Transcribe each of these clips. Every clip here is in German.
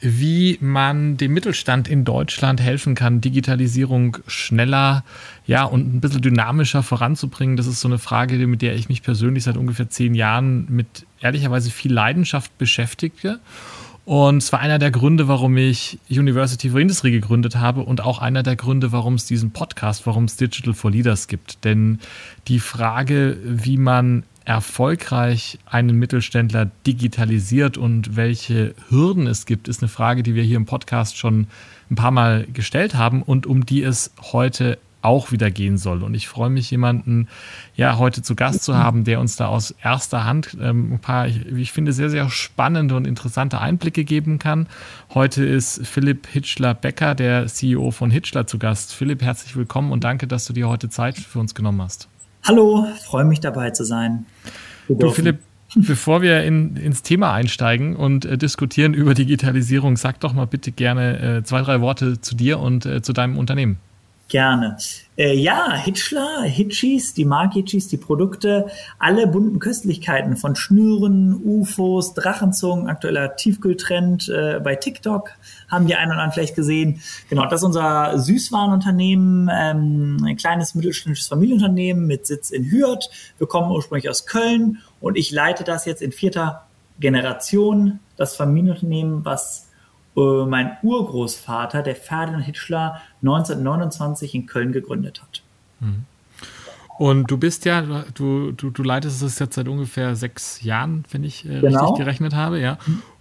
wie man dem Mittelstand in Deutschland helfen kann, Digitalisierung schneller ja, und ein bisschen dynamischer voranzubringen. Das ist so eine Frage, mit der ich mich persönlich seit ungefähr zehn Jahren mit ehrlicherweise viel Leidenschaft beschäftige. Und es war einer der Gründe, warum ich University for Industry gegründet habe und auch einer der Gründe, warum es diesen Podcast, warum es Digital for Leaders gibt. Denn die Frage, wie man erfolgreich einen Mittelständler digitalisiert und welche Hürden es gibt, ist eine Frage, die wir hier im Podcast schon ein paar Mal gestellt haben und um die es heute auch wieder gehen soll. Und ich freue mich, jemanden ja heute zu Gast zu haben, der uns da aus erster Hand ähm, ein paar, ich, ich, finde, sehr, sehr spannende und interessante Einblicke geben kann. Heute ist Philipp Hitschler-Becker, der CEO von Hitschler, zu Gast. Philipp, herzlich willkommen und danke, dass du dir heute Zeit für uns genommen hast. Hallo, freue mich dabei zu sein. Du, Philipp, bevor wir in, ins Thema einsteigen und äh, diskutieren über Digitalisierung, sag doch mal bitte gerne äh, zwei, drei Worte zu dir und äh, zu deinem Unternehmen. Gerne. Äh, ja, Hitchler, Hitchis, die Mark Hitchis, die Produkte, alle bunten Köstlichkeiten von Schnüren, UFOs, Drachenzungen, aktueller Tiefkühltrend äh, bei TikTok, haben die einen oder anderen vielleicht gesehen. Genau, das ist unser Süßwarenunternehmen, ähm, ein kleines mittelständisches Familienunternehmen mit Sitz in Hürth. Wir kommen ursprünglich aus Köln und ich leite das jetzt in vierter Generation, das Familienunternehmen, was äh, mein Urgroßvater, der Ferdinand Hitschler, 1929 in Köln gegründet hat. Mhm. Und du bist ja, du, du, du leitest es jetzt seit ungefähr sechs Jahren, wenn ich äh, genau. richtig gerechnet habe, ja.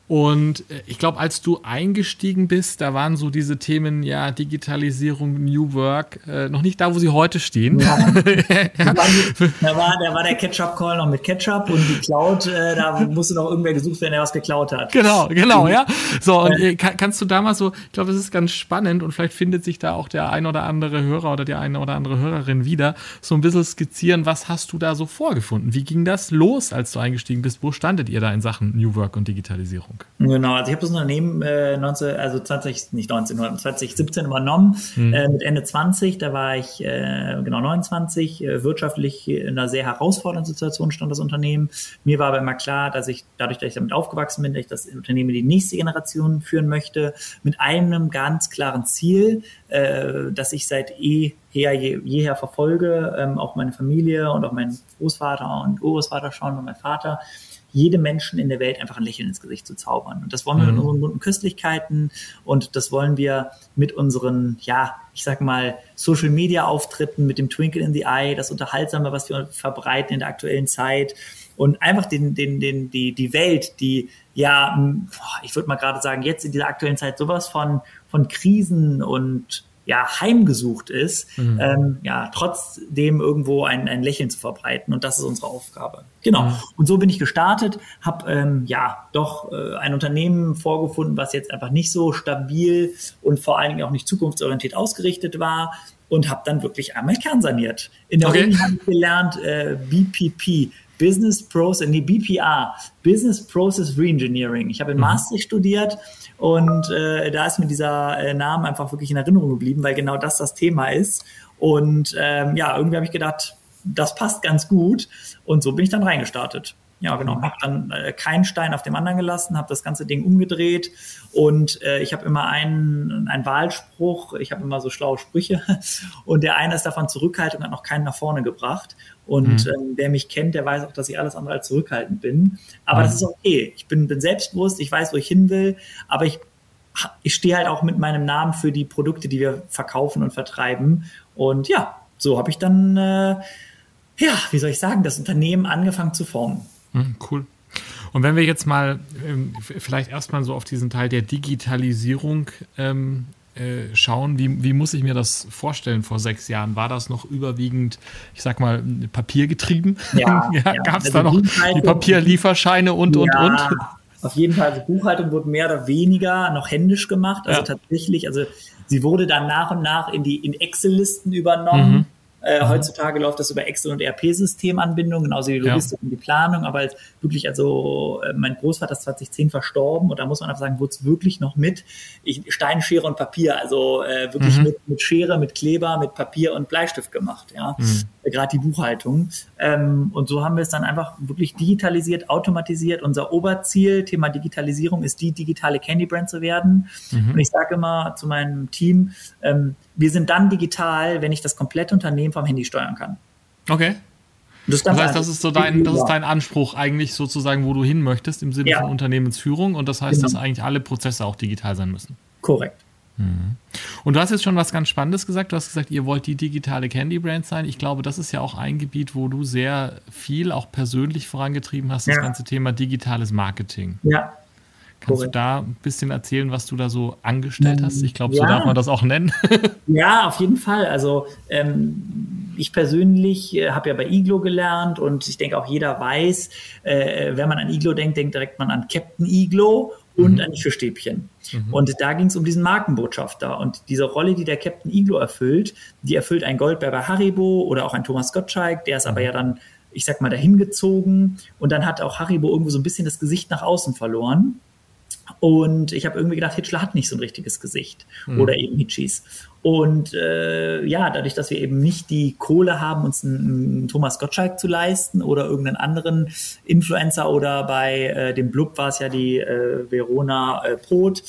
Mhm. Und äh, ich glaube, als du eingestiegen bist, da waren so diese Themen, ja, Digitalisierung, New Work, äh, noch nicht da, wo sie heute stehen. Ja. ja. Da, war, da war der Ketchup-Call noch mit Ketchup und die Cloud, äh, da musste noch irgendwer gesucht werden, der was geklaut hat. Genau, genau, ja. So, und äh, kann, kannst du da mal so, ich glaube, es ist ganz spannend und vielleicht findet sich da auch der ein oder andere Hörer oder die eine oder andere Hörerin wieder, so ein bisschen skizzieren, was hast du da so vorgefunden? Wie ging das los, als du eingestiegen bist? Wo standet ihr da in Sachen New Work und Digitalisierung? Genau, also ich habe das Unternehmen äh, 19, also 20, nicht 19, 2017 übernommen, mhm. äh, mit Ende 20, da war ich äh, genau 29, äh, wirtschaftlich in einer sehr herausfordernden Situation stand das Unternehmen. Mir war aber immer klar, dass ich, dadurch, dass ich damit aufgewachsen bin, dass ich das Unternehmen in die nächste Generation führen möchte, mit einem ganz klaren Ziel, äh, das ich seit eh her, je, jeher verfolge, ähm, auch meine Familie und auch mein Großvater und Urgroßvater schon und mein Vater, jedem Menschen in der Welt einfach ein Lächeln ins Gesicht zu zaubern. Und das wollen wir mhm. mit unseren bunten Köstlichkeiten und das wollen wir mit unseren, ja, ich sag mal, Social Media Auftritten, mit dem Twinkle in the Eye, das Unterhaltsame, was wir verbreiten in der aktuellen Zeit und einfach den, den, den, die, die Welt, die ja, ich würde mal gerade sagen, jetzt in dieser aktuellen Zeit sowas von, von Krisen und ja, heimgesucht ist, mhm. ähm, ja, trotzdem irgendwo ein, ein Lächeln zu verbreiten. Und das ist unsere Aufgabe. Genau. Mhm. Und so bin ich gestartet, habe ähm, ja doch äh, ein Unternehmen vorgefunden, was jetzt einfach nicht so stabil und vor allen Dingen auch nicht zukunftsorientiert ausgerichtet war und habe dann wirklich einmal kernsaniert. In der okay. Uni habe ich gelernt äh, BPP, Business Process, nee, BPR, Business Process Reengineering. Ich habe in mhm. Maastricht studiert und äh, da ist mir dieser äh, Name einfach wirklich in Erinnerung geblieben, weil genau das das Thema ist. Und ähm, ja, irgendwie habe ich gedacht, das passt ganz gut. Und so bin ich dann reingestartet. Ja, genau. Habe dann äh, keinen Stein auf dem anderen gelassen, habe das ganze Ding umgedreht und äh, ich habe immer einen, einen Wahlspruch, ich habe immer so schlaue Sprüche und der eine ist davon Zurückhaltung hat noch keinen nach vorne gebracht. Und mhm. ähm, wer mich kennt, der weiß auch, dass ich alles andere als zurückhaltend bin. Aber mhm. das ist okay. Ich bin, bin selbstbewusst, ich weiß, wo ich hin will, aber ich, ich stehe halt auch mit meinem Namen für die Produkte, die wir verkaufen und vertreiben. Und ja, so habe ich dann, äh, ja, wie soll ich sagen, das Unternehmen angefangen zu formen. Mhm, cool. Und wenn wir jetzt mal ähm, vielleicht erstmal so auf diesen Teil der Digitalisierung ähm, äh, schauen, wie, wie muss ich mir das vorstellen vor sechs Jahren? War das noch überwiegend, ich sag mal, papiergetrieben? Ja, ja, Gab es also da noch die Papierlieferscheine und, und, ja. und? Auf jeden Fall, also Buchhaltung wurde mehr oder weniger noch händisch gemacht. Also ja. tatsächlich, also sie wurde dann nach und nach in die in Excel-Listen übernommen. Mhm. Äh. Heutzutage läuft das über Excel- und ERP-Systemanbindung, genauso wie die Logistik ja. und die Planung. Aber als wirklich, also äh, mein Großvater ist 2010 verstorben und da muss man einfach sagen, wurde es wirklich noch mit ich, Stein, Schere und Papier, also äh, wirklich mhm. mit, mit Schere, mit Kleber, mit Papier und Bleistift gemacht. Ja, mhm. Äh, gerade die Buchhaltung. Ähm, und so haben wir es dann einfach wirklich digitalisiert, automatisiert. Unser Oberziel, Thema Digitalisierung, ist die digitale Candy Brand zu werden. Mhm. Und ich sage immer zu meinem Team, ähm, wir sind dann digital, wenn ich das komplette Unternehmen vom Handy steuern kann. Okay. Das, das, heißt, das ist so dein, das ist dein Anspruch eigentlich sozusagen, wo du hin möchtest im Sinne ja. von Unternehmensführung und das heißt, genau. dass eigentlich alle Prozesse auch digital sein müssen. Korrekt. Mhm. Und du hast jetzt schon was ganz Spannendes gesagt. Du hast gesagt, ihr wollt die digitale Candy Brand sein. Ich glaube, das ist ja auch ein Gebiet, wo du sehr viel auch persönlich vorangetrieben hast, ja. das ganze Thema digitales Marketing. Ja, Kannst Correct. du da ein bisschen erzählen, was du da so angestellt hast? Ich glaube, so ja. darf man das auch nennen. ja, auf jeden Fall. Also ähm, ich persönlich äh, habe ja bei Iglo gelernt und ich denke auch jeder weiß, äh, wenn man an Iglo denkt, denkt direkt man an Captain Iglo und mhm. an die Fischstäbchen. Mhm. Und da ging es um diesen Markenbotschafter. Und diese Rolle, die der Captain Iglo erfüllt, die erfüllt ein Goldberger Haribo oder auch ein Thomas Gottschalk, der ist mhm. aber ja dann, ich sag mal, dahin gezogen. Und dann hat auch Haribo irgendwo so ein bisschen das Gesicht nach außen verloren. Und ich habe irgendwie gedacht, Hitchler hat nicht so ein richtiges Gesicht. Mhm. Oder eben Hitchis. Und äh, ja, dadurch, dass wir eben nicht die Kohle haben, uns einen, einen Thomas Gottschalk zu leisten oder irgendeinen anderen Influencer oder bei äh, dem Blub war es ja die äh, Verona äh, Brot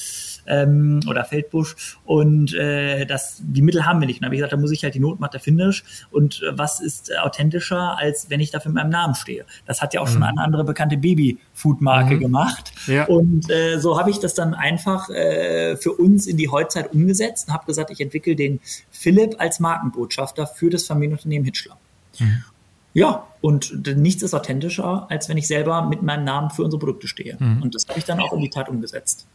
ähm, oder Feldbusch und äh, das, die Mittel haben wir nicht. Und dann habe ich gesagt, da muss ich halt die Notmatte Finish und äh, was ist äh, authentischer, als wenn ich dafür mit meinem Namen stehe. Das hat ja auch mhm. schon eine andere bekannte Baby-Food-Marke mhm. gemacht ja. und äh, so habe ich das dann einfach äh, für uns in die Heutzeit umgesetzt und habe gesagt, ich entwickle entwickle den Philipp als Markenbotschafter für das Familienunternehmen Hitchler. Mhm. Ja, und nichts ist authentischer, als wenn ich selber mit meinem Namen für unsere Produkte stehe. Mhm. Und das habe ich dann auch in die Tat umgesetzt.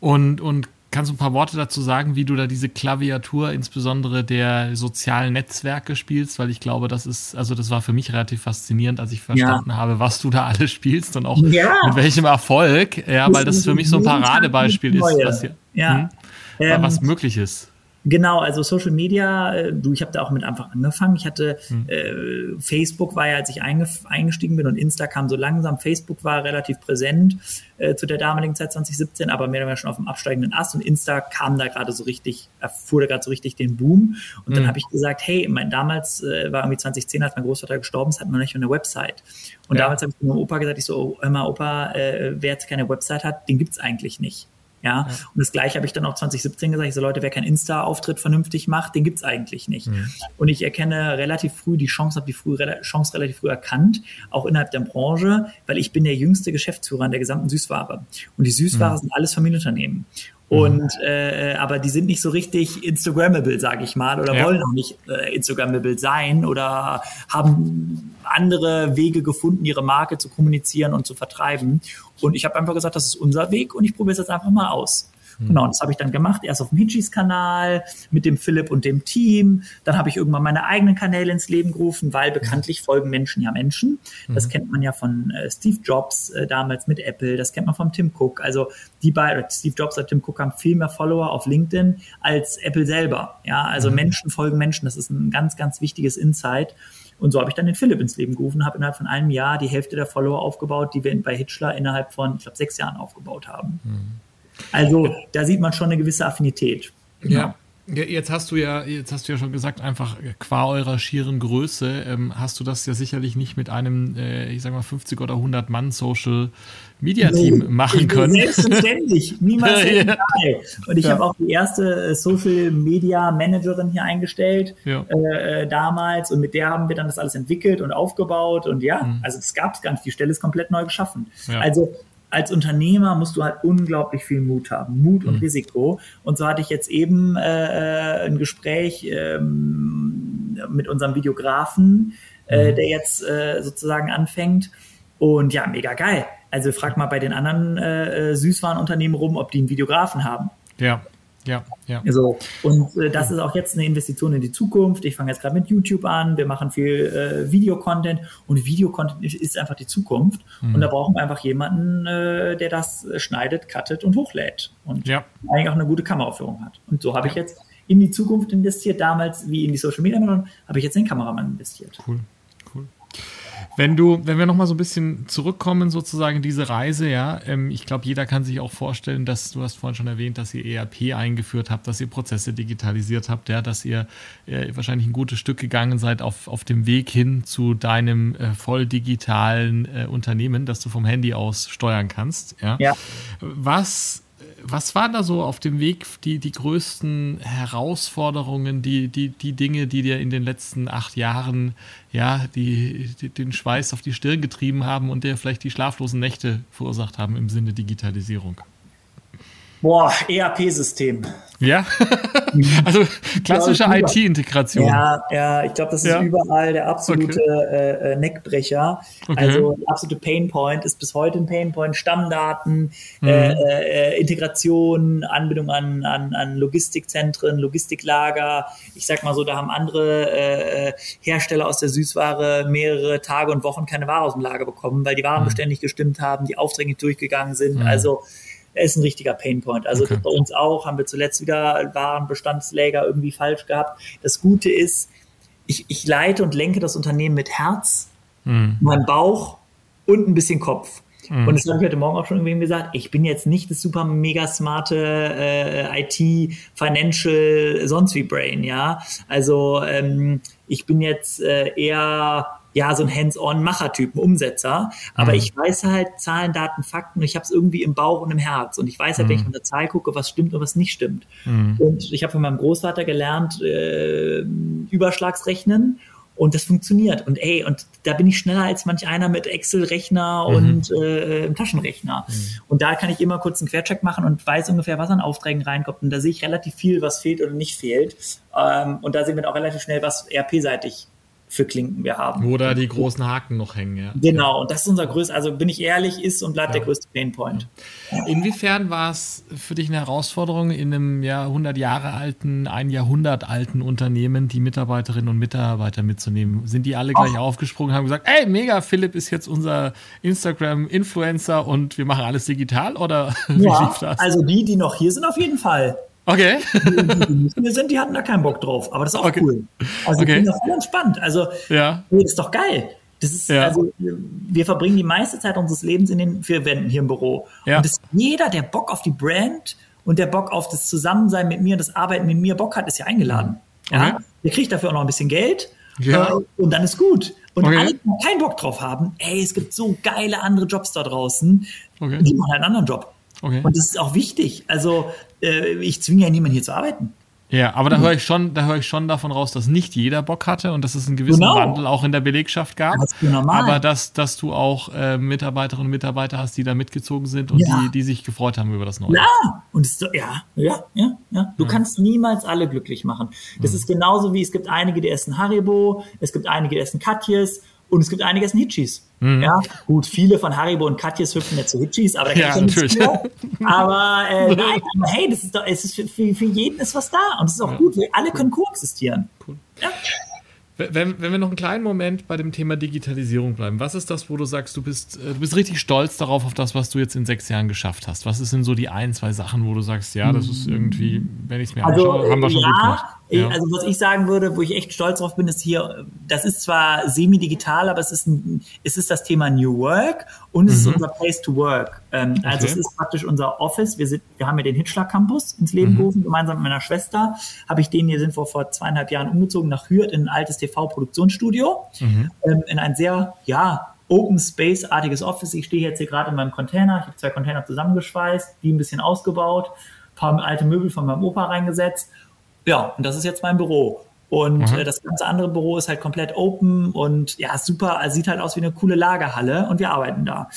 Und, und kannst du ein paar Worte dazu sagen, wie du da diese Klaviatur insbesondere der sozialen Netzwerke spielst? Weil ich glaube, das ist, also das war für mich relativ faszinierend, als ich verstanden ja. habe, was du da alles spielst und auch ja. mit welchem Erfolg. Ja, weil das für mich so ein Paradebeispiel ist, was, hier, ja. Hm, was möglich ist. Genau, also Social Media, äh, du, ich habe da auch mit Anfang angefangen. Ich hatte hm. äh, Facebook war ja, als ich eingestiegen bin und Insta kam so langsam. Facebook war relativ präsent äh, zu der damaligen Zeit 2017, aber mehr oder weniger schon auf dem absteigenden Ast und Insta kam da gerade so richtig, erfuhr da gerade so richtig den Boom. Und hm. dann habe ich gesagt, hey, mein, damals äh, war irgendwie 2010, als mein Großvater gestorben ist, hat man nicht eine Website. Und ja. damals habe ich meinem Opa gesagt, ich so, oh, hör mal, Opa, äh, wer jetzt keine Website hat, den gibt's eigentlich nicht. Ja, ja. und das gleiche habe ich dann auch 2017 gesagt. Ich so, Leute, wer keinen Insta-Auftritt vernünftig macht, den gibt's eigentlich nicht. Mhm. Und ich erkenne relativ früh die Chance, habe die früh, Chance relativ früh erkannt, auch innerhalb der Branche, weil ich bin der jüngste Geschäftsführer an der gesamten Süßware. Und die Süßware mhm. sind alles Familienunternehmen. Und mhm. äh, aber die sind nicht so richtig Instagrammable, sage ich mal, oder ja. wollen auch nicht äh, Instagrammable sein oder haben andere Wege gefunden, ihre Marke zu kommunizieren und zu vertreiben. Und ich habe einfach gesagt, das ist unser Weg und ich probiere es jetzt einfach mal aus. Mhm. Genau, das habe ich dann gemacht. Erst auf dem Hitchis-Kanal mit dem Philipp und dem Team. Dann habe ich irgendwann meine eigenen Kanäle ins Leben gerufen, weil bekanntlich folgen Menschen ja Menschen. Das mhm. kennt man ja von äh, Steve Jobs äh, damals mit Apple. Das kennt man von Tim Cook. Also die beiden, Steve Jobs und Tim Cook haben viel mehr Follower auf LinkedIn als Apple selber. Ja, also mhm. Menschen folgen Menschen. Das ist ein ganz, ganz wichtiges Insight. Und so habe ich dann den Philipp ins Leben gerufen, habe innerhalb von einem Jahr die Hälfte der Follower aufgebaut, die wir bei Hitchler innerhalb von, ich glaube, sechs Jahren aufgebaut haben. Mhm. Also da sieht man schon eine gewisse Affinität. Genau. Ja. Jetzt hast du ja, jetzt hast du ja schon gesagt, einfach qua eurer schieren Größe ähm, hast du das ja sicherlich nicht mit einem, äh, ich sag mal 50 oder 100 Mann Social Media Team no, machen können. Selbstverständlich, niemals ja, ja. Und ich ja. habe auch die erste äh, Social Media Managerin hier eingestellt ja. äh, damals und mit der haben wir dann das alles entwickelt und aufgebaut und ja, mhm. also das gab es gar nicht. Die Stelle ist komplett neu geschaffen. Also als Unternehmer musst du halt unglaublich viel Mut haben, Mut und mhm. Risiko. Und so hatte ich jetzt eben äh, äh, ein Gespräch ähm, mit unserem Videografen, äh, mhm. der jetzt äh, sozusagen anfängt. Und ja, mega geil. Also frag mal bei den anderen äh, äh Süßwarenunternehmen rum, ob die einen Videografen haben. Ja. Ja, ja. So. Und äh, das ist auch jetzt eine Investition in die Zukunft. Ich fange jetzt gerade mit YouTube an. Wir machen viel äh, Videocontent und Videocontent ist einfach die Zukunft. Mhm. Und da brauchen wir einfach jemanden, äh, der das schneidet, cuttet und hochlädt und ja. eigentlich auch eine gute Kameraführung hat. Und so habe ja. ich jetzt in die Zukunft investiert. Damals, wie in die Social Media, habe ich jetzt in den Kameramann investiert. Cool. Wenn du, wenn wir nochmal so ein bisschen zurückkommen, sozusagen diese Reise, ja, ähm, ich glaube, jeder kann sich auch vorstellen, dass du hast vorhin schon erwähnt, dass ihr ERP eingeführt habt, dass ihr Prozesse digitalisiert habt, ja, dass ihr äh, wahrscheinlich ein gutes Stück gegangen seid auf, auf dem Weg hin zu deinem äh, voll digitalen äh, Unternehmen, das du vom Handy aus steuern kannst. Ja. ja. Was was waren da so auf dem Weg die, die größten Herausforderungen, die, die, die Dinge, die dir in den letzten acht Jahren ja, die, die, den Schweiß auf die Stirn getrieben haben und dir vielleicht die schlaflosen Nächte verursacht haben im Sinne Digitalisierung? Boah, ERP-System. Ja, also klassische IT-Integration. Ja, ja, ich glaube, das ist ja. überall der absolute okay. äh, äh Neckbrecher. Okay. Also der absolute Painpoint ist bis heute ein Painpoint. Stammdaten, mhm. äh, äh, Integration, Anbindung an, an, an Logistikzentren, Logistiklager. Ich sag mal so, da haben andere äh, Hersteller aus der Süßware mehrere Tage und Wochen keine Ware aus dem Lager bekommen, weil die Waren mhm. beständig gestimmt haben, die Aufträge nicht durchgegangen sind. Mhm. Also ist ein richtiger Painpoint. Also okay. bei uns auch haben wir zuletzt wieder Warenbestandsläger irgendwie falsch gehabt. Das Gute ist, ich, ich leite und lenke das Unternehmen mit Herz, mhm. meinem Bauch und ein bisschen Kopf. Mhm. Und das habe ich heute Morgen auch schon irgendwem gesagt. Ich bin jetzt nicht das super mega smarte äh, IT, Financial, sonst wie Brain, ja. Also ähm, ich bin jetzt äh, eher ja, so ein Hands-on-Macher-Typ, ein Umsetzer. Aber mhm. ich weiß halt Zahlen, Daten, Fakten. Ich habe es irgendwie im Bauch und im Herz. Und ich weiß halt, mhm. wenn ich mhm. auf eine Zahl gucke, was stimmt und was nicht stimmt. Mhm. Und ich habe von meinem Großvater gelernt, äh, Überschlagsrechnen. Und das funktioniert. Und ey, und da bin ich schneller als manch einer mit Excel-Rechner mhm. und äh, Taschenrechner. Mhm. Und da kann ich immer kurz einen Quercheck machen und weiß ungefähr, was an Aufträgen reinkommt. Und da sehe ich relativ viel, was fehlt oder nicht fehlt. Ähm, und da sehen wir auch relativ schnell, was RP-seitig für Klinken wir haben. Wo da die großen Haken noch hängen, ja. Genau, und das ist unser größter, also bin ich ehrlich, ist und bleibt ja. der größte Painpoint. Inwiefern war es für dich eine Herausforderung, in einem ja 100 Jahre alten, ein Jahrhundert alten Unternehmen die Mitarbeiterinnen und Mitarbeiter mitzunehmen? Sind die alle gleich Ach. aufgesprungen und haben gesagt, ey, mega, Philipp ist jetzt unser Instagram-Influencer und wir machen alles digital oder wie lief das? Also die, die noch hier sind, auf jeden Fall. Okay. Wir sind, die hatten da keinen Bock drauf, aber das ist auch okay. cool. Also okay. ich bin das voll entspannt. Also ja. das ist doch geil. Das ist, ja. also, wir verbringen die meiste Zeit unseres Lebens in den vier Wänden hier im Büro. Ja. Und das, jeder, der Bock auf die Brand und der Bock auf das Zusammensein mit mir, das Arbeiten mit mir Bock hat, ist ja eingeladen. Okay. Ja? Der kriegt dafür auch noch ein bisschen Geld. Ja. Äh, und dann ist gut. Und okay. alle, die keinen Bock drauf haben, ey, es gibt so geile andere Jobs da draußen, okay. die machen halt einen anderen Job. Okay. Und das ist auch wichtig. Also äh, ich zwinge ja niemanden hier zu arbeiten. Ja, aber da höre ich schon, da höre ich schon davon raus, dass nicht jeder Bock hatte und dass es einen gewissen genau. Wandel auch in der Belegschaft gab. Das ist normal. Aber dass, dass du auch äh, Mitarbeiterinnen und Mitarbeiter hast, die da mitgezogen sind und ja. die, die sich gefreut haben über das Neue. Ja, und es, ja, ja, ja, ja. Du ja. kannst niemals alle glücklich machen. Das mhm. ist genauso wie es gibt einige, die essen Haribo, es gibt einige, die essen Katjes und es gibt einige, die essen Hitchis. Mhm. Ja, gut, viele von Haribo und Katjes hüpfen jetzt zu Hitchis, aber da kann ja, ich ja nichts Aber äh, nein, hey, das ist doch, es ist für, für, für jeden ist was da und es ist auch ja. gut, wir alle können koexistieren. Cool. Ja. Wenn, wenn wir noch einen kleinen Moment bei dem Thema Digitalisierung bleiben, was ist das, wo du sagst, du bist, äh, du bist richtig stolz darauf, auf das, was du jetzt in sechs Jahren geschafft hast? Was sind so die ein, zwei Sachen, wo du sagst, ja, das ist irgendwie, wenn ich es mir also, anschaue, haben wir schon ja, gut gemacht? Ja. Also was ich sagen würde, wo ich echt stolz drauf bin, ist hier, das ist zwar semi-digital, aber es ist, ein, es ist das Thema New Work und es mhm. ist unser Place to Work. Ähm, also okay. Also es ist praktisch unser Office. Wir, sind, wir haben ja den Hitschlag Campus ins Leben mhm. gerufen, gemeinsam mit meiner Schwester. Habe ich den hier sind wir vor zweieinhalb Jahren umgezogen nach Hürth in ein altes TV-Produktionsstudio. Mhm. Ähm, in ein sehr, ja, Open Space-artiges Office. Ich stehe jetzt hier gerade in meinem Container. Ich habe zwei Container zusammengeschweißt, die ein bisschen ausgebaut, paar alte Möbel von meinem Opa reingesetzt ja, und das ist jetzt mein Büro. Und mhm. äh, das ganze andere Büro ist halt komplett open und ja, super, also sieht halt aus wie eine coole Lagerhalle und wir arbeiten da.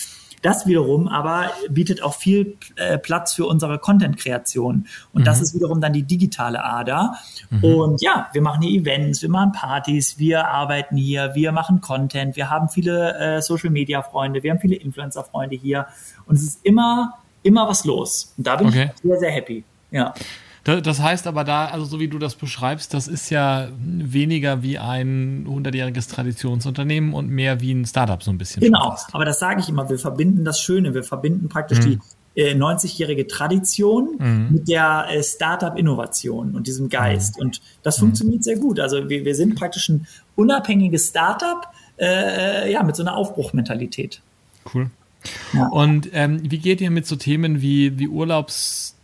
Das wiederum aber bietet auch viel äh, Platz für unsere Content-Kreation. Und mhm. das ist wiederum dann die digitale Ader. Mhm. Und ja, wir machen hier Events, wir machen Partys, wir arbeiten hier, wir machen Content, wir haben viele äh, Social-Media-Freunde, wir haben viele Influencer-Freunde hier. Und es ist immer, immer was los. Und da bin okay. ich sehr, sehr happy. Ja. Das heißt aber da, also so wie du das beschreibst, das ist ja weniger wie ein 100-jähriges Traditionsunternehmen und mehr wie ein Startup so ein bisschen. Genau, aber das sage ich immer, wir verbinden das Schöne, wir verbinden praktisch mhm. die äh, 90-jährige Tradition mhm. mit der äh, Startup-Innovation und diesem Geist. Mhm. Und das funktioniert sehr gut. Also wir, wir sind praktisch ein unabhängiges Startup, äh, ja, mit so einer Aufbruchmentalität. Cool. Ja. Und ähm, wie geht ihr mit so Themen wie, wie Urlaubs äh,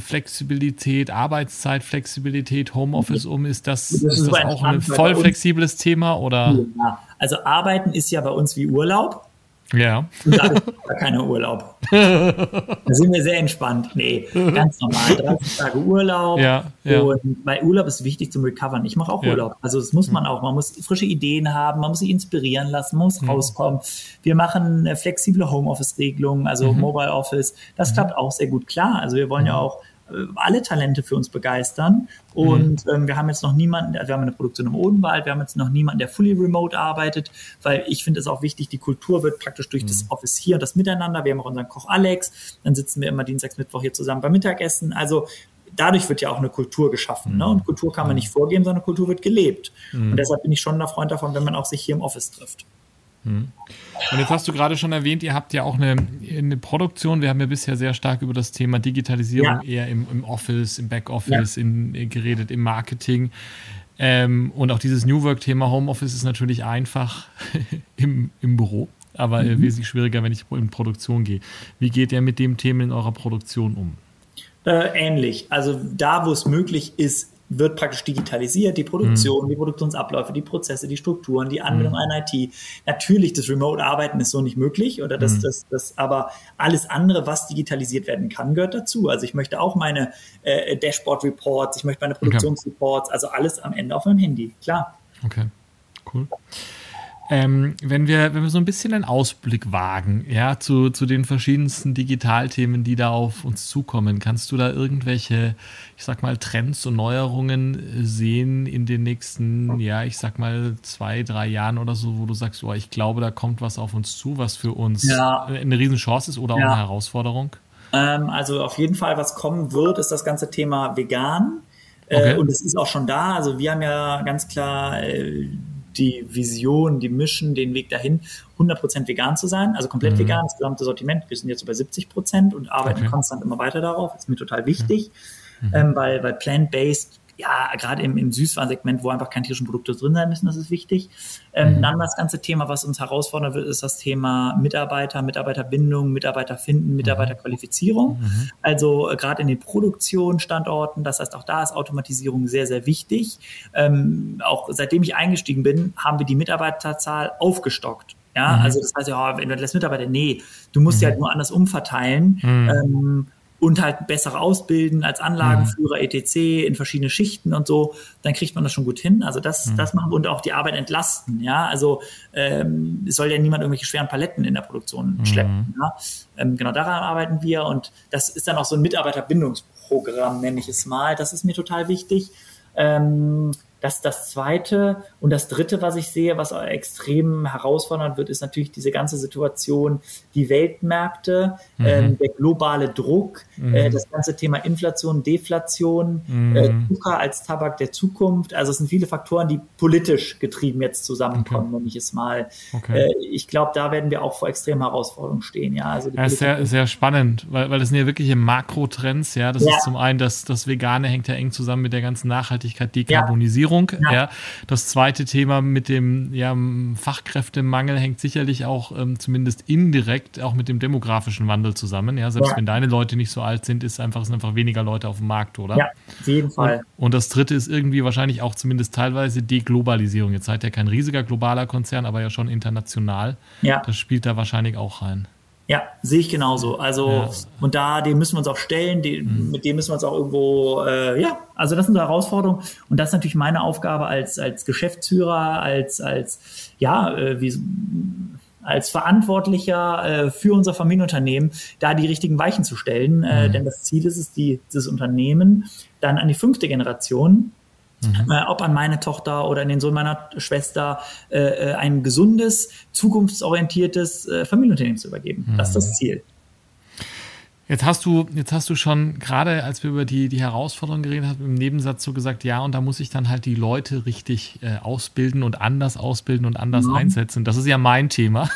Flexibilität, Arbeitszeitflexibilität, Homeoffice um? Ist das, das ist, ist das auch ein voll flexibles Thema oder? Ja, also Arbeiten ist ja bei uns wie Urlaub. Ja. Da ist keiner Urlaub. da sind wir sehr entspannt. Nee, ganz normal. 30 Tage Urlaub. Ja, ja. Und bei Urlaub ist wichtig zum Recovern. Ich mache auch ja. Urlaub. Also das muss man auch. Man muss frische Ideen haben, man muss sich inspirieren lassen, man muss mhm. rauskommen. Wir machen flexible Homeoffice-Regelungen, also mhm. Mobile Office. Das mhm. klappt auch sehr gut. Klar, also wir wollen ja mhm. auch alle Talente für uns begeistern. Und mhm. ähm, wir haben jetzt noch niemanden, wir haben eine Produktion im Odenwald, wir haben jetzt noch niemanden, der fully remote arbeitet, weil ich finde es auch wichtig, die Kultur wird praktisch durch mhm. das Office hier und das Miteinander. Wir haben auch unseren Koch Alex, dann sitzen wir immer Dienstags, Mittwoch hier zusammen beim Mittagessen. Also dadurch wird ja auch eine Kultur geschaffen. Mhm. Ne? Und Kultur kann man mhm. nicht vorgeben, sondern Kultur wird gelebt. Mhm. Und deshalb bin ich schon ein Freund davon, wenn man auch sich hier im Office trifft. Mhm. Und jetzt hast du gerade schon erwähnt, ihr habt ja auch eine, eine Produktion. Wir haben ja bisher sehr stark über das Thema Digitalisierung ja. eher im, im, Office, im Backoffice ja. in, äh, geredet, im Marketing. Ähm, und auch dieses New Work-Thema Homeoffice ist natürlich einfach im, im Büro, aber äh, mhm. wesentlich schwieriger, wenn ich in Produktion gehe. Wie geht ihr mit dem Thema in eurer Produktion um? Äh, ähnlich. Also da, wo es möglich ist, wird praktisch digitalisiert, die Produktion, mhm. die Produktionsabläufe, die Prozesse, die Strukturen, die Anwendung mhm. an IT. Natürlich, das Remote-Arbeiten ist so nicht möglich oder das, mhm. das, das, aber alles andere, was digitalisiert werden kann, gehört dazu. Also ich möchte auch meine äh, Dashboard-Reports, ich möchte meine Produktionsreports, also alles am Ende auf meinem Handy, klar. Okay, cool. Ähm, wenn, wir, wenn wir so ein bisschen einen Ausblick wagen, ja, zu, zu den verschiedensten Digitalthemen, die da auf uns zukommen, kannst du da irgendwelche, ich sag mal, Trends und Neuerungen sehen in den nächsten, ja, ich sag mal, zwei, drei Jahren oder so, wo du sagst, oh, ich glaube, da kommt was auf uns zu, was für uns ja. eine Riesenchance ist oder auch ja. eine Herausforderung? Ähm, also auf jeden Fall, was kommen wird, ist das ganze Thema vegan. Äh, okay. Äh, und es ist auch schon da. Also wir haben ja ganz klar äh, die Vision, die Mission, den Weg dahin, 100% vegan zu sein, also komplett mhm. vegan, das gesamte Sortiment. Wir sind jetzt über 70% und arbeiten okay. konstant immer weiter darauf. Das ist mir total wichtig, mhm. ähm, weil, weil plant-based ja, gerade im, im Süßwarensegment, wo einfach keine tierischen Produkte drin sein müssen, das ist wichtig. Ähm, mhm. Dann das ganze Thema, was uns herausfordern wird, ist das Thema Mitarbeiter, Mitarbeiterbindung, Mitarbeiter finden, Mitarbeiterqualifizierung. Mhm. Also äh, gerade in den Produktionsstandorten, das heißt auch da ist Automatisierung sehr, sehr wichtig. Ähm, auch seitdem ich eingestiegen bin, haben wir die Mitarbeiterzahl aufgestockt. Ja, mhm. also das heißt ja, wenn du lässt Mitarbeiter, nee, du musst mhm. ja halt nur anders umverteilen. Mhm. Ähm, und halt besser ausbilden als Anlagenführer, mhm. etc. in verschiedene Schichten und so, dann kriegt man das schon gut hin. Also das, mhm. das machen wir und auch die Arbeit entlasten. Ja, also ähm, es soll ja niemand irgendwelche schweren Paletten in der Produktion mhm. schleppen. Ja? Ähm, genau daran arbeiten wir und das ist dann auch so ein Mitarbeiterbindungsprogramm, nenne ich es mal. Das ist mir total wichtig. Ähm, das ist das Zweite. Und das Dritte, was ich sehe, was extrem herausfordernd wird, ist natürlich diese ganze Situation, die Weltmärkte, mhm. ähm, der globale Druck, mhm. äh, das ganze Thema Inflation, Deflation, mhm. äh, Zucker als Tabak der Zukunft. Also es sind viele Faktoren, die politisch getrieben jetzt zusammenkommen, okay. nenne ich es mal. Okay. Äh, ich glaube, da werden wir auch vor extremen Herausforderungen stehen. Ja, also ja, sehr, sehr spannend, weil, weil das sind ja wirkliche Makrotrends. Ja, das ja. ist zum einen, dass das Vegane hängt ja eng zusammen mit der ganzen Nachhaltigkeit, Dekarbonisierung. Ja. Digitalisierung. Ja. ja. Das zweite Thema mit dem ja, Fachkräftemangel hängt sicherlich auch ähm, zumindest indirekt auch mit dem demografischen Wandel zusammen. Ja, selbst ja. wenn deine Leute nicht so alt sind, ist einfach, sind einfach weniger Leute auf dem Markt, oder? Ja, auf jeden Fall. Und, und das dritte ist irgendwie wahrscheinlich auch zumindest teilweise Deglobalisierung. Jetzt seid ihr kein riesiger globaler Konzern, aber ja schon international. Ja. Das spielt da wahrscheinlich auch rein. Ja, sehe ich genauso. Also, ja. und da, dem müssen wir uns auch stellen, die, mhm. mit dem müssen wir uns auch irgendwo, äh, ja, also das sind so Herausforderungen. Und das ist natürlich meine Aufgabe als, als Geschäftsführer, als, als, ja, äh, wie, als Verantwortlicher äh, für unser Familienunternehmen, da die richtigen Weichen zu stellen. Äh, mhm. Denn das Ziel ist es, die, dieses Unternehmen dann an die fünfte Generation Mhm. Äh, ob an meine Tochter oder an den Sohn meiner Schwester äh, äh, ein gesundes, zukunftsorientiertes äh, Familienunternehmen zu übergeben. Mhm. Das ist das Ziel. Jetzt hast du, jetzt hast du schon gerade, als wir über die, die Herausforderungen geredet haben, im Nebensatz so gesagt, ja, und da muss ich dann halt die Leute richtig äh, ausbilden und anders ausbilden und anders mhm. einsetzen. Das ist ja mein Thema.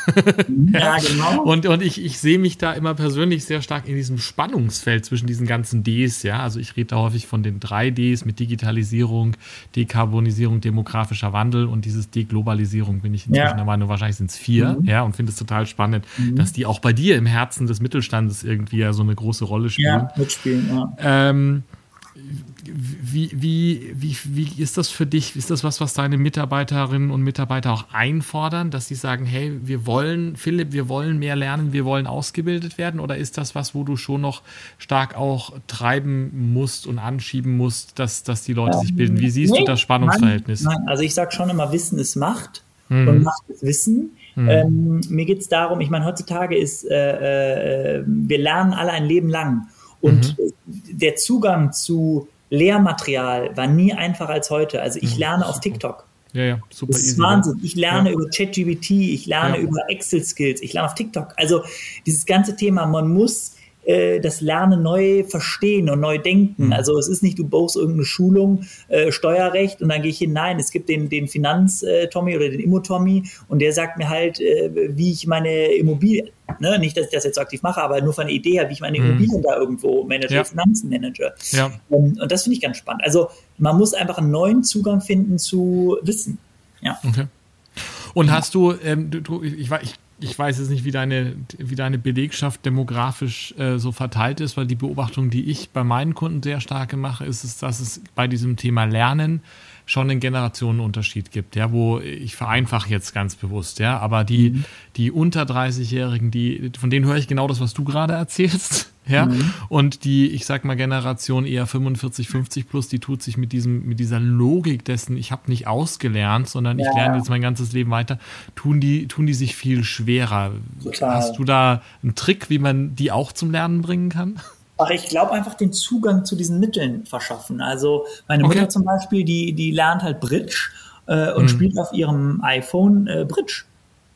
Ja, genau. Und, und ich, ich sehe mich da immer persönlich sehr stark in diesem Spannungsfeld zwischen diesen ganzen Ds, ja. Also ich rede da häufig von den drei Ds mit Digitalisierung, Dekarbonisierung, demografischer Wandel und dieses Deglobalisierung bin ich inzwischen ja. der Meinung, wahrscheinlich sind es vier, mhm. ja, und finde es total spannend, mhm. dass die auch bei dir im Herzen des Mittelstandes irgendwie ja so eine große Rolle spielen. Ja, mitspielen, ja. Ähm, wie, wie, wie, wie ist das für dich? Ist das was, was deine Mitarbeiterinnen und Mitarbeiter auch einfordern, dass sie sagen, hey, wir wollen, Philipp, wir wollen mehr lernen, wir wollen ausgebildet werden? Oder ist das was, wo du schon noch stark auch treiben musst und anschieben musst, dass, dass die Leute ja, sich bilden? Wie siehst nee, du das Spannungsverhältnis? Nein, nein, also ich sage schon immer, Wissen ist Macht mhm. und Macht ist Wissen. Mhm. Ähm, mir geht es darum, ich meine, heutzutage ist, äh, äh, wir lernen alle ein Leben lang. Und mhm. der Zugang zu Lehrmaterial war nie einfacher als heute. Also ich mhm. lerne auf TikTok. Ja, ja, super. Das ist easy, Wahnsinn. Ich lerne ja. über ChatGPT, ich lerne ja. über Excel-Skills, ich lerne auf TikTok. Also dieses ganze Thema, man muss äh, das Lernen neu verstehen und neu denken. Mhm. Also es ist nicht, du baust irgendeine Schulung, äh, Steuerrecht und dann gehe ich hin. Nein, es gibt den, den Finanz-Tommy oder den Immo-Tommy und der sagt mir halt, äh, wie ich meine Immobilie, ne, nicht, dass ich das jetzt so aktiv mache, aber nur von der Idee her, wie ich meine mhm. Immobilien da irgendwo manage, ja. Finanzen manage. Ja. Und, und das finde ich ganz spannend. Also man muss einfach einen neuen Zugang finden zu Wissen. Ja. Okay. Und hast du, ähm, du, ich, ich, ich weiß jetzt nicht, wie deine, wie deine Belegschaft demografisch äh, so verteilt ist, weil die Beobachtung, die ich bei meinen Kunden sehr stark mache, ist, es, dass es bei diesem Thema Lernen schon einen Generationenunterschied gibt, ja, wo ich vereinfache jetzt ganz bewusst, ja, aber die, mhm. die unter 30-Jährigen, die, von denen höre ich genau das, was du gerade erzählst, ja, mhm. und die, ich sag mal, Generation eher 45, 50 plus, die tut sich mit diesem, mit dieser Logik dessen, ich habe nicht ausgelernt, sondern ja. ich lerne jetzt mein ganzes Leben weiter, tun die, tun die sich viel schwerer. Total. Hast du da einen Trick, wie man die auch zum Lernen bringen kann? Ach, ich glaube einfach den Zugang zu diesen Mitteln verschaffen. Also meine Mutter okay. zum Beispiel, die, die lernt halt Bridge äh, und mhm. spielt auf ihrem iPhone äh, Bridge.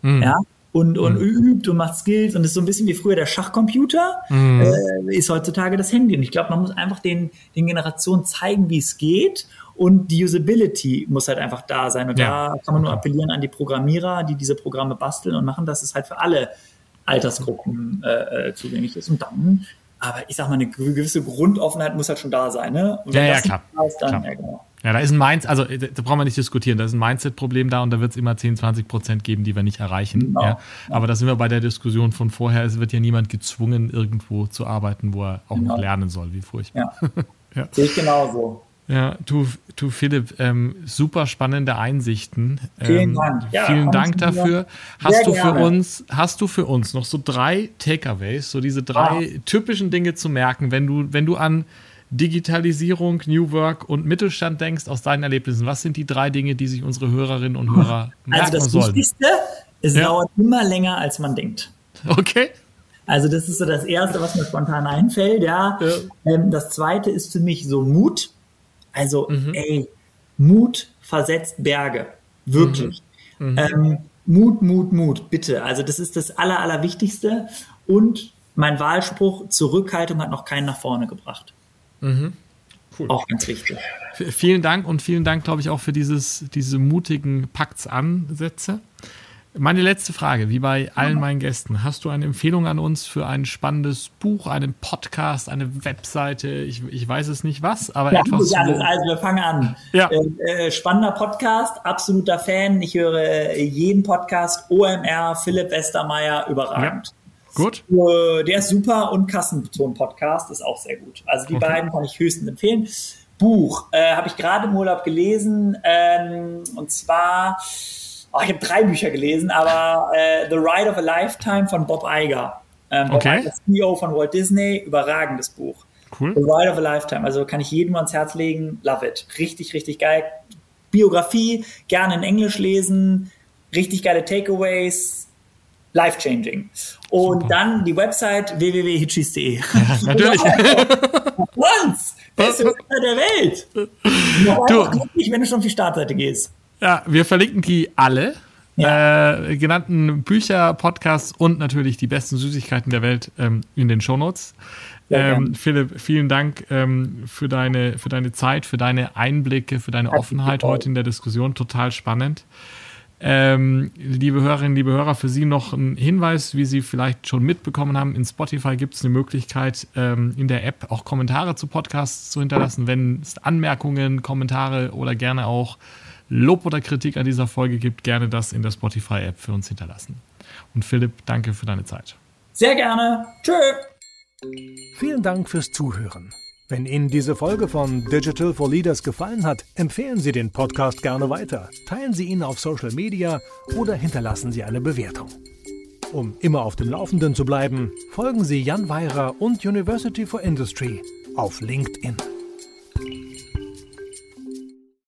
Mhm. Ja. Und, und mhm. übt und macht Skills und ist so ein bisschen wie früher der Schachcomputer, mhm. äh, ist heutzutage das Handy. Und ich glaube, man muss einfach den, den Generationen zeigen, wie es geht und die Usability muss halt einfach da sein. Und ja. da kann man nur appellieren an die Programmierer, die diese Programme basteln und machen, dass es halt für alle Altersgruppen äh, äh zugänglich ist. Und dann aber ich sag mal, eine gewisse Grundoffenheit muss halt schon da sein. Ne? Und ja, ja, klar. Ist, dann, klar. Ja, genau. Ja, da ist ein Mindset, also äh, da brauchen wir nicht diskutieren, da ist ein Mindset-Problem da und da wird es immer 10, 20 Prozent geben, die wir nicht erreichen. Genau. Ja. Aber da sind wir bei der Diskussion von vorher, es wird ja niemand gezwungen, irgendwo zu arbeiten, wo er auch genau. noch lernen soll, wie furchtbar. Ja. ja. Sehe ich genauso. Ja, du, du Philipp, ähm, super spannende Einsichten. Vielen ähm, Dank. Ja, vielen Dank dafür. Hast du für uns, hast du für uns noch so drei Takeaways, so diese drei ah. typischen Dinge zu merken, wenn du, wenn du an Digitalisierung, New Work und Mittelstand denkst aus deinen Erlebnissen? Was sind die drei Dinge, die sich unsere Hörerinnen und Hörer also merken sollen? Also das sollen? Wichtigste, es ja. dauert immer länger, als man denkt. Okay. Also das ist so das Erste, was mir spontan einfällt. Ja. ja. Ähm, das Zweite ist für mich so Mut. Also, mhm. ey, Mut versetzt Berge. Wirklich. Mhm. Mhm. Ähm, Mut, Mut, Mut, bitte. Also, das ist das Aller, Allerwichtigste. Und mein Wahlspruch, Zurückhaltung hat noch keinen nach vorne gebracht. Mhm. Cool. Auch ganz wichtig. Vielen Dank und vielen Dank, glaube ich, auch für dieses, diese mutigen Paktsansätze. Meine letzte Frage, wie bei allen meinen Gästen, hast du eine Empfehlung an uns für ein spannendes Buch, einen Podcast, eine Webseite, ich, ich weiß es nicht was, aber ja, etwas. Alles. Also wir fangen an. Ja. Äh, äh, spannender Podcast, absoluter Fan. Ich höre äh, jeden Podcast, OMR, Philipp Westermeier, überragend. Ja. Gut. Äh, der ist super und Kassenton-Podcast ist auch sehr gut. Also die okay. beiden kann ich höchstens empfehlen. Buch äh, habe ich gerade im Urlaub gelesen ähm, und zwar oh, ich habe drei Bücher gelesen, aber äh, The Ride of a Lifetime von Bob Iger. Ähm, Bob okay. Iger, CEO von Walt Disney, überragendes Buch. Cool. The Ride of a Lifetime, also kann ich jedem ans Herz legen, love it. Richtig, richtig geil. Biografie, gerne in Englisch lesen, richtig geile Takeaways, life-changing. Und Super. dann die Website www.hitchis.de. Ja, natürlich. Once! Beste Website der Welt. Du, glücklich, wenn du schon auf die Startseite gehst. Ja, wir verlinken die alle ja. äh, genannten Bücher, Podcasts und natürlich die besten Süßigkeiten der Welt ähm, in den Shownotes. Ähm, Philipp, vielen Dank ähm, für, deine, für deine Zeit, für deine Einblicke, für deine Offenheit heute in der Diskussion. Total spannend. Ähm, liebe Hörerinnen, liebe Hörer, für Sie noch ein Hinweis, wie Sie vielleicht schon mitbekommen haben. In Spotify gibt es eine Möglichkeit, ähm, in der App auch Kommentare zu Podcasts zu hinterlassen. Wenn es Anmerkungen, Kommentare oder gerne auch Lob oder Kritik an dieser Folge gibt, gerne das in der Spotify-App für uns hinterlassen. Und Philipp, danke für deine Zeit. Sehr gerne. Tschö. Vielen Dank fürs Zuhören. Wenn Ihnen diese Folge von Digital for Leaders gefallen hat, empfehlen Sie den Podcast gerne weiter, teilen Sie ihn auf Social Media oder hinterlassen Sie eine Bewertung. Um immer auf dem Laufenden zu bleiben, folgen Sie Jan Weirer und University for Industry auf LinkedIn.